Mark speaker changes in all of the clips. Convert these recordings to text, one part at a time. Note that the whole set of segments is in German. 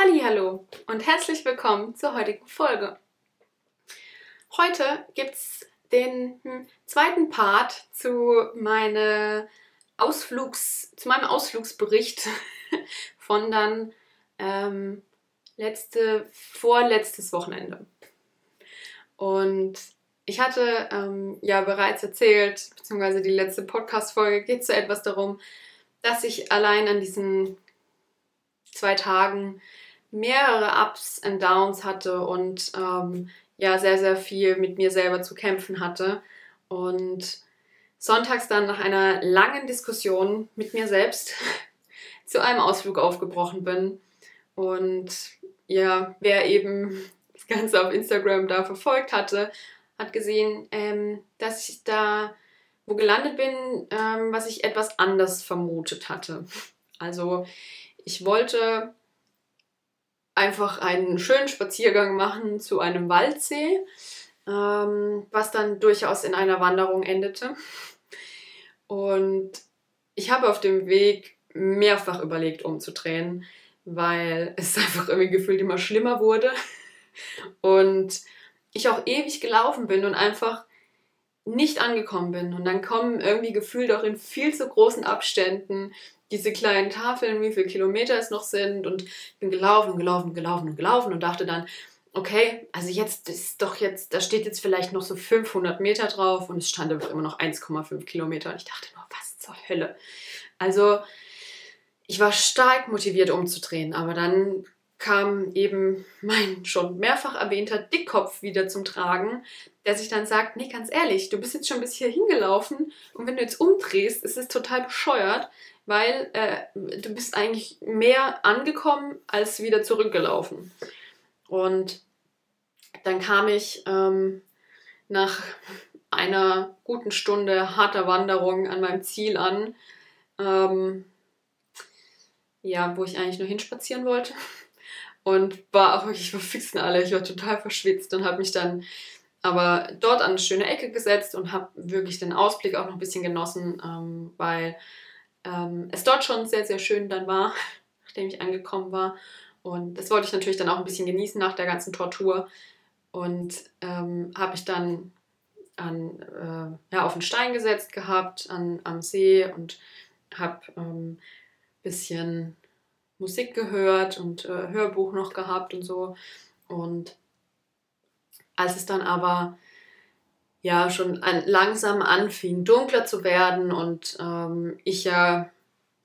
Speaker 1: Hallo und herzlich willkommen zur heutigen Folge. Heute gibt es den hm, zweiten Part zu, meine Ausflugs, zu meinem Ausflugsbericht von dann ähm, letzte, vorletztes Wochenende. Und ich hatte ähm, ja bereits erzählt, beziehungsweise die letzte Podcast-Folge geht so etwas darum, dass ich allein an diesen zwei Tagen mehrere Ups und Downs hatte und ähm, ja sehr, sehr viel mit mir selber zu kämpfen hatte. Und sonntags dann nach einer langen Diskussion mit mir selbst zu einem Ausflug aufgebrochen bin. Und ja, wer eben das Ganze auf Instagram da verfolgt hatte, hat gesehen, ähm, dass ich da wo gelandet bin, ähm, was ich etwas anders vermutet hatte. Also ich wollte einfach einen schönen Spaziergang machen zu einem Waldsee, ähm, was dann durchaus in einer Wanderung endete. Und ich habe auf dem Weg mehrfach überlegt, umzudrehen, weil es einfach irgendwie gefühlt immer schlimmer wurde. Und ich auch ewig gelaufen bin und einfach nicht angekommen bin. Und dann kommen irgendwie gefühlt auch in viel zu großen Abständen diese kleinen Tafeln, wie viele Kilometer es noch sind. Und ich bin gelaufen, gelaufen, gelaufen und gelaufen und dachte dann, okay, also jetzt ist doch jetzt, da steht jetzt vielleicht noch so 500 Meter drauf und es stand einfach immer noch 1,5 Kilometer. Und ich dachte nur, was zur Hölle. Also ich war stark motiviert umzudrehen, aber dann kam eben mein schon mehrfach erwähnter Dickkopf wieder zum Tragen, der sich dann sagt, nee, ganz ehrlich, du bist jetzt schon bis hier hingelaufen und wenn du jetzt umdrehst, ist es total bescheuert, weil äh, du bist eigentlich mehr angekommen als wieder zurückgelaufen. Und dann kam ich ähm, nach einer guten Stunde harter Wanderung an meinem Ziel an, ähm, ja, wo ich eigentlich nur hinspazieren wollte und war auch wirklich verfixen alle. Ich war total verschwitzt und habe mich dann aber dort an eine schöne Ecke gesetzt und habe wirklich den Ausblick auch noch ein bisschen genossen, ähm, weil ähm, es dort schon sehr, sehr schön dann war, nachdem ich angekommen war. Und das wollte ich natürlich dann auch ein bisschen genießen nach der ganzen Tortur. Und ähm, habe ich dann an, äh, ja, auf den Stein gesetzt gehabt an, am See und habe ein ähm, bisschen Musik gehört und äh, Hörbuch noch gehabt und so. Und als es dann aber ja schon an, langsam anfing, dunkler zu werden und ähm, ich ja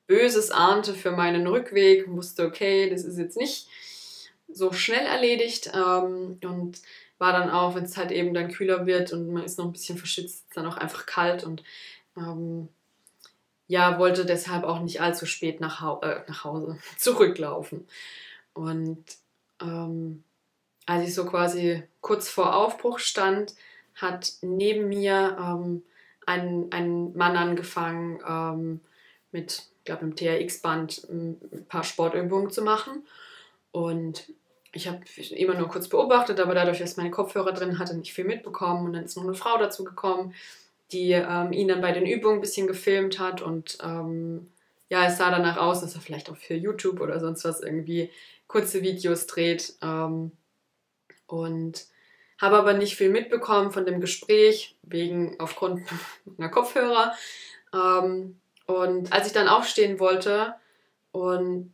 Speaker 1: Böses ahnte für meinen Rückweg, wusste, okay, das ist jetzt nicht so schnell erledigt ähm, und war dann auch, wenn es halt eben dann kühler wird und man ist noch ein bisschen verschützt, dann auch einfach kalt und ähm, ja, wollte deshalb auch nicht allzu spät nach, Hau äh, nach Hause zurücklaufen. Und ähm, als ich so quasi kurz vor Aufbruch stand, hat neben mir ähm, ein, ein Mann angefangen, ähm, mit, ich glaube, einem TRX-Band ein paar Sportübungen zu machen. Und ich habe immer nur kurz beobachtet, aber dadurch, dass meine Kopfhörer drin hatte, nicht viel mitbekommen. Und dann ist noch eine Frau dazu gekommen, die ähm, ihn dann bei den Übungen ein bisschen gefilmt hat und ähm, ja, es sah danach aus, dass er vielleicht auch für YouTube oder sonst was irgendwie kurze Videos dreht ähm, und habe aber nicht viel mitbekommen von dem Gespräch wegen aufgrund meiner Kopfhörer ähm, und als ich dann aufstehen wollte und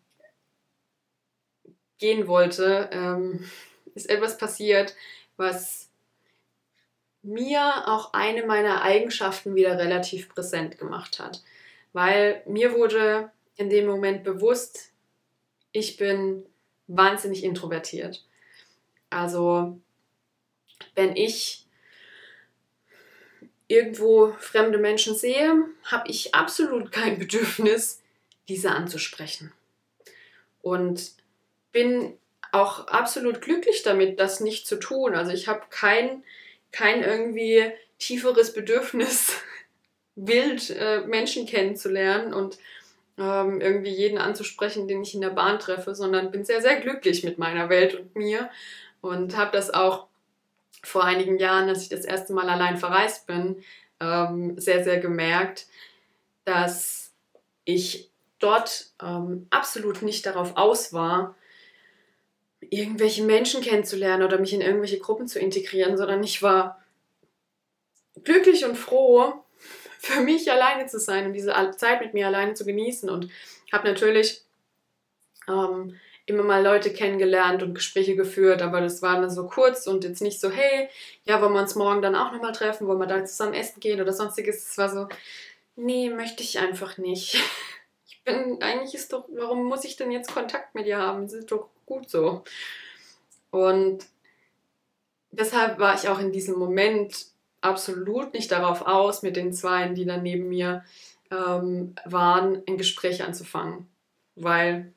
Speaker 1: gehen wollte, ähm, ist etwas passiert, was mir auch eine meiner Eigenschaften wieder relativ präsent gemacht hat. Weil mir wurde in dem Moment bewusst, ich bin wahnsinnig introvertiert. Also wenn ich irgendwo fremde Menschen sehe, habe ich absolut kein Bedürfnis, diese anzusprechen. Und bin auch absolut glücklich damit, das nicht zu tun. Also ich habe kein kein irgendwie tieferes Bedürfnis, wild äh, Menschen kennenzulernen und ähm, irgendwie jeden anzusprechen, den ich in der Bahn treffe, sondern bin sehr, sehr glücklich mit meiner Welt und mir und habe das auch vor einigen Jahren, als ich das erste Mal allein verreist bin, ähm, sehr, sehr gemerkt, dass ich dort ähm, absolut nicht darauf aus war, irgendwelche Menschen kennenzulernen oder mich in irgendwelche Gruppen zu integrieren, sondern ich war glücklich und froh, für mich alleine zu sein und diese Zeit mit mir alleine zu genießen und habe natürlich ähm, immer mal Leute kennengelernt und Gespräche geführt, aber das war dann so kurz und jetzt nicht so, hey, ja, wollen wir uns morgen dann auch nochmal treffen, wollen wir da zusammen essen gehen oder sonstiges. Es war so, nee, möchte ich einfach nicht. Ich bin, eigentlich ist doch, warum muss ich denn jetzt Kontakt mit dir haben? Das ist doch gut so. Und deshalb war ich auch in diesem Moment absolut nicht darauf aus, mit den Zweien, die dann neben mir ähm, waren, ein Gespräch anzufangen. Weil,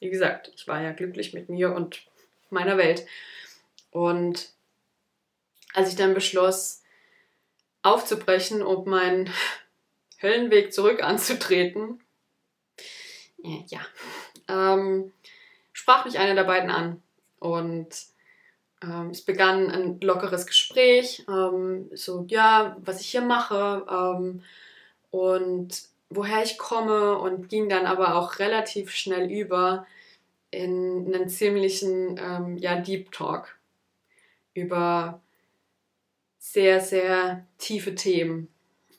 Speaker 1: wie gesagt, ich war ja glücklich mit mir und meiner Welt. Und als ich dann beschloss, aufzubrechen und meinen Höllenweg zurück anzutreten, äh, ja, ähm, sprach mich einer der beiden an. Und ähm, es begann ein lockeres Gespräch, ähm, so, ja, was ich hier mache ähm, und woher ich komme und ging dann aber auch relativ schnell über in einen ziemlichen, ähm, ja, Deep Talk über sehr, sehr tiefe Themen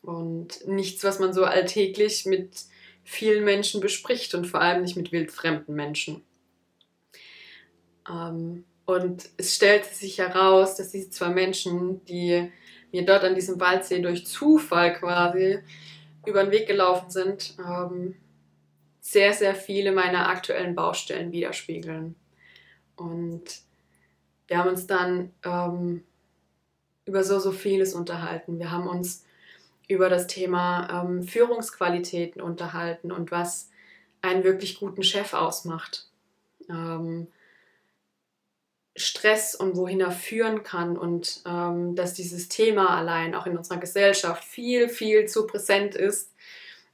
Speaker 1: und nichts, was man so alltäglich mit vielen Menschen bespricht und vor allem nicht mit wildfremden Menschen. Ähm, und es stellte sich heraus, dass diese zwei Menschen, die mir dort an diesem Waldsee durch Zufall quasi über den Weg gelaufen sind, ähm, sehr, sehr viele meiner aktuellen Baustellen widerspiegeln. Und wir haben uns dann ähm, über so, so vieles unterhalten. Wir haben uns über das Thema ähm, Führungsqualitäten unterhalten und was einen wirklich guten Chef ausmacht. Ähm, Stress und wohin er führen kann und ähm, dass dieses Thema allein auch in unserer Gesellschaft viel, viel zu präsent ist,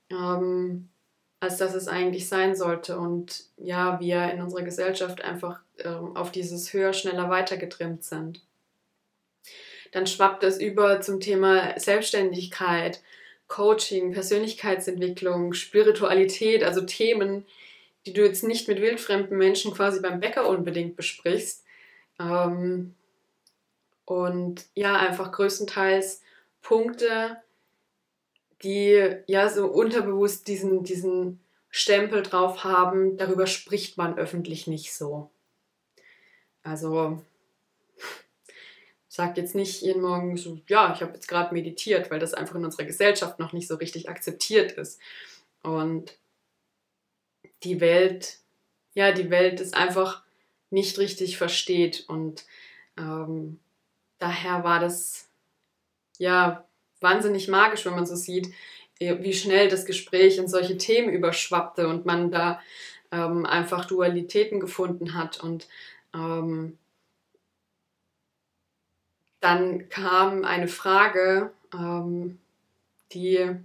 Speaker 1: ähm, als dass es eigentlich sein sollte. Und ja, wir in unserer Gesellschaft einfach ähm, auf dieses höher, schneller, weiter getrimmt sind. Dann schwappt es über zum Thema Selbstständigkeit, Coaching, Persönlichkeitsentwicklung, Spiritualität, also Themen, die du jetzt nicht mit wildfremden Menschen quasi beim Bäcker unbedingt besprichst, ähm, und ja, einfach größtenteils Punkte, die ja so unterbewusst diesen, diesen Stempel drauf haben, darüber spricht man öffentlich nicht so. Also sagt jetzt nicht jeden Morgen so, ja, ich habe jetzt gerade meditiert, weil das einfach in unserer Gesellschaft noch nicht so richtig akzeptiert ist. Und die Welt, ja, die Welt ist einfach nicht richtig versteht. Und ähm, daher war das ja wahnsinnig magisch, wenn man so sieht, äh, wie schnell das Gespräch in solche Themen überschwappte und man da ähm, einfach Dualitäten gefunden hat. Und ähm, dann kam eine Frage, ähm, die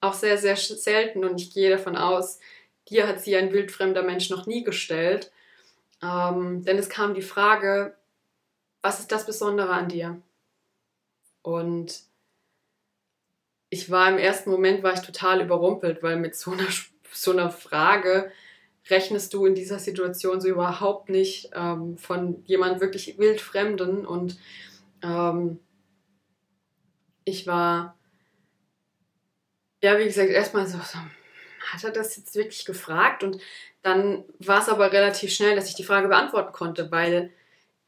Speaker 1: auch sehr, sehr selten und ich gehe davon aus, dir hat sie ein wildfremder Mensch noch nie gestellt. Ähm, denn es kam die Frage, was ist das Besondere an dir? Und ich war im ersten Moment war ich total überrumpelt, weil mit so einer, so einer Frage rechnest du in dieser Situation so überhaupt nicht ähm, von jemand wirklich wildfremden und ähm, ich war ja wie gesagt erstmal so, so hat er das jetzt wirklich gefragt und dann war es aber relativ schnell, dass ich die Frage beantworten konnte, weil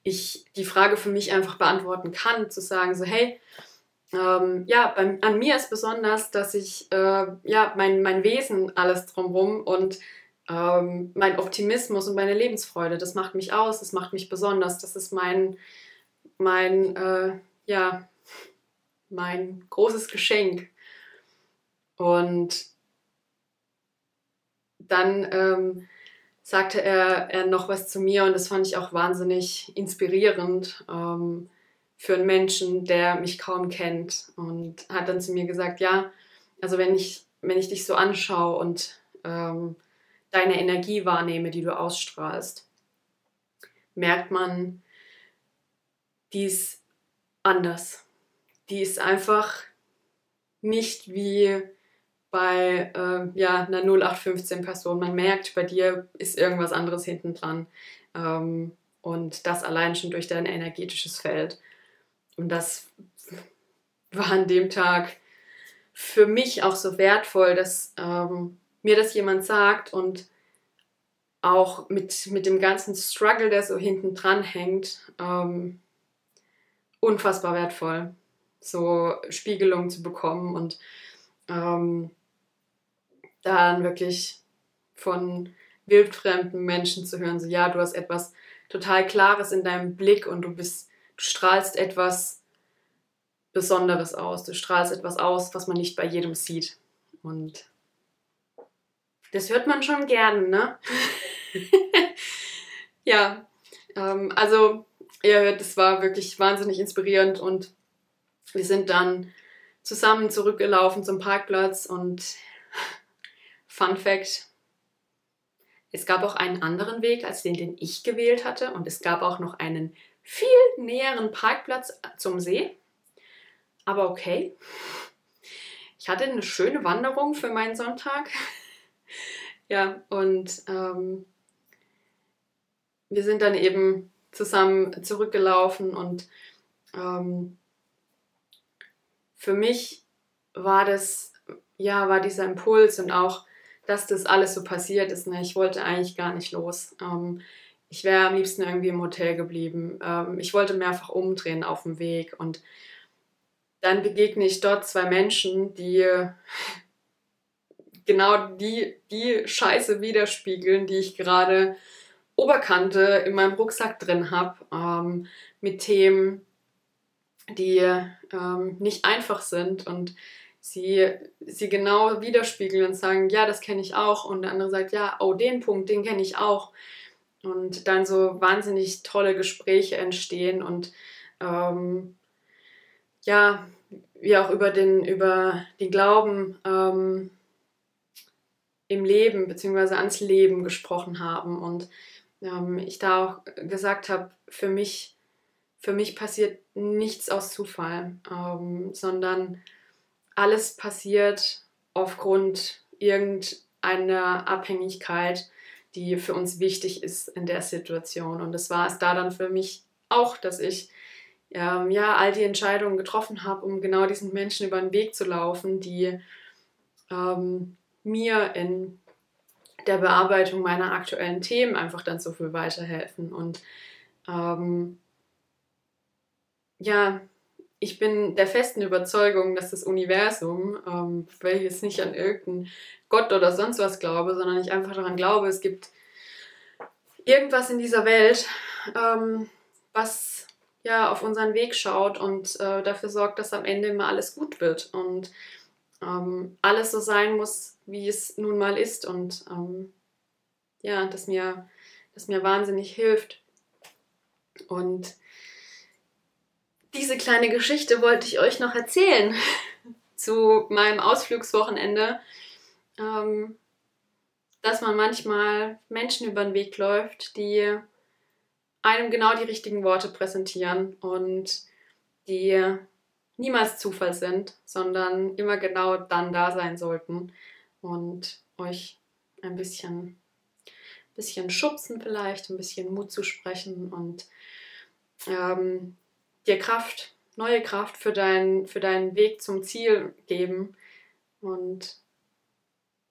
Speaker 1: ich die Frage für mich einfach beantworten kann, zu sagen so, hey, ähm, ja, bei, an mir ist besonders, dass ich, äh, ja, mein, mein Wesen, alles drumherum und ähm, mein Optimismus und meine Lebensfreude, das macht mich aus, das macht mich besonders, das ist mein, mein, äh, ja, mein großes Geschenk. Und dann ähm, sagte er, er noch was zu mir und das fand ich auch wahnsinnig inspirierend ähm, für einen Menschen, der mich kaum kennt und hat dann zu mir gesagt, ja, also wenn ich, wenn ich dich so anschaue und ähm, deine Energie wahrnehme, die du ausstrahlst, merkt man, die ist anders. Die ist einfach nicht wie bei äh, ja, einer 0815-Person. Man merkt, bei dir ist irgendwas anderes hinten dran. Ähm, und das allein schon durch dein energetisches Feld. Und das war an dem Tag für mich auch so wertvoll, dass ähm, mir das jemand sagt und auch mit, mit dem ganzen Struggle, der so hinten dran hängt, ähm, unfassbar wertvoll, so Spiegelung zu bekommen und ähm, dann wirklich von wildfremden Menschen zu hören, so ja, du hast etwas total Klares in deinem Blick und du bist, du strahlst etwas Besonderes aus. Du strahlst etwas aus, was man nicht bei jedem sieht. Und das hört man schon gerne, ne? ja, ähm, also ihr hört, das war wirklich wahnsinnig inspirierend und wir sind dann zusammen zurückgelaufen zum Parkplatz und Fun Fact, es gab auch einen anderen Weg als den, den ich gewählt hatte und es gab auch noch einen viel näheren Parkplatz zum See. Aber okay. Ich hatte eine schöne Wanderung für meinen Sonntag. ja, und ähm, wir sind dann eben zusammen zurückgelaufen und ähm, für mich war das, ja, war dieser Impuls und auch dass das alles so passiert ist. Ne? Ich wollte eigentlich gar nicht los. Ähm, ich wäre am liebsten irgendwie im Hotel geblieben. Ähm, ich wollte mehrfach umdrehen auf dem Weg und dann begegne ich dort zwei Menschen, die genau die, die Scheiße widerspiegeln, die ich gerade Oberkante in meinem Rucksack drin habe, ähm, mit Themen, die ähm, nicht einfach sind und sie, sie genau widerspiegeln und sagen, ja, das kenne ich auch. Und der andere sagt, ja, oh, den Punkt, den kenne ich auch. Und dann so wahnsinnig tolle Gespräche entstehen und ähm, ja, wir auch über den, über den Glauben ähm, im Leben bzw. ans Leben gesprochen haben. Und ähm, ich da auch gesagt habe, für mich, für mich passiert nichts aus Zufall, ähm, sondern alles passiert aufgrund irgendeiner Abhängigkeit, die für uns wichtig ist in der Situation. Und das war es da dann für mich auch, dass ich ähm, ja all die Entscheidungen getroffen habe, um genau diesen Menschen über den Weg zu laufen, die ähm, mir in der Bearbeitung meiner aktuellen Themen einfach dann so viel weiterhelfen. Und ähm, ja, ich bin der festen Überzeugung, dass das Universum, ähm, weil ich jetzt nicht an irgendeinen Gott oder sonst was glaube, sondern ich einfach daran glaube, es gibt irgendwas in dieser Welt, ähm, was ja auf unseren Weg schaut und äh, dafür sorgt, dass am Ende immer alles gut wird und ähm, alles so sein muss, wie es nun mal ist und ähm, ja, das mir, das mir wahnsinnig hilft. Und diese kleine Geschichte wollte ich euch noch erzählen zu meinem Ausflugswochenende, ähm, dass man manchmal Menschen über den Weg läuft, die einem genau die richtigen Worte präsentieren und die niemals Zufall sind, sondern immer genau dann da sein sollten und euch ein bisschen, bisschen schubsen vielleicht, ein bisschen Mut zu sprechen und ähm, dir Kraft, neue Kraft für, dein, für deinen Weg zum Ziel geben. Und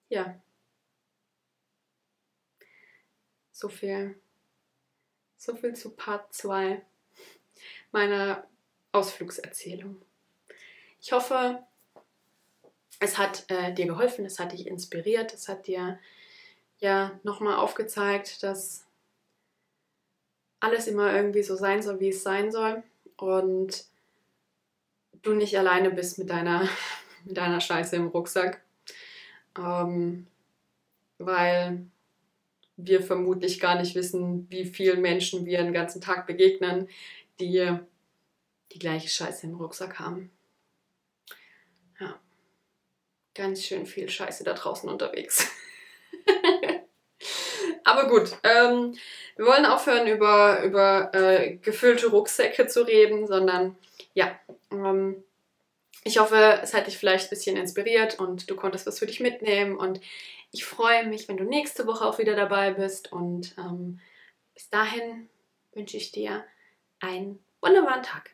Speaker 1: ja, so viel, so viel zu Part 2 meiner Ausflugserzählung. Ich hoffe, es hat äh, dir geholfen, es hat dich inspiriert, es hat dir ja nochmal aufgezeigt, dass alles immer irgendwie so sein soll, wie es sein soll und du nicht alleine bist mit deiner, mit deiner Scheiße im Rucksack. Ähm, weil wir vermutlich gar nicht wissen, wie vielen Menschen wir den ganzen Tag begegnen, die die gleiche Scheiße im Rucksack haben. Ja, ganz schön viel Scheiße da draußen unterwegs. Aber gut, ähm, wir wollen aufhören, über, über äh, gefüllte Rucksäcke zu reden, sondern ja, ähm, ich hoffe, es hat dich vielleicht ein bisschen inspiriert und du konntest was für dich mitnehmen. Und ich freue mich, wenn du nächste Woche auch wieder dabei bist. Und ähm, Bis dahin wünsche ich dir einen wunderbaren Tag.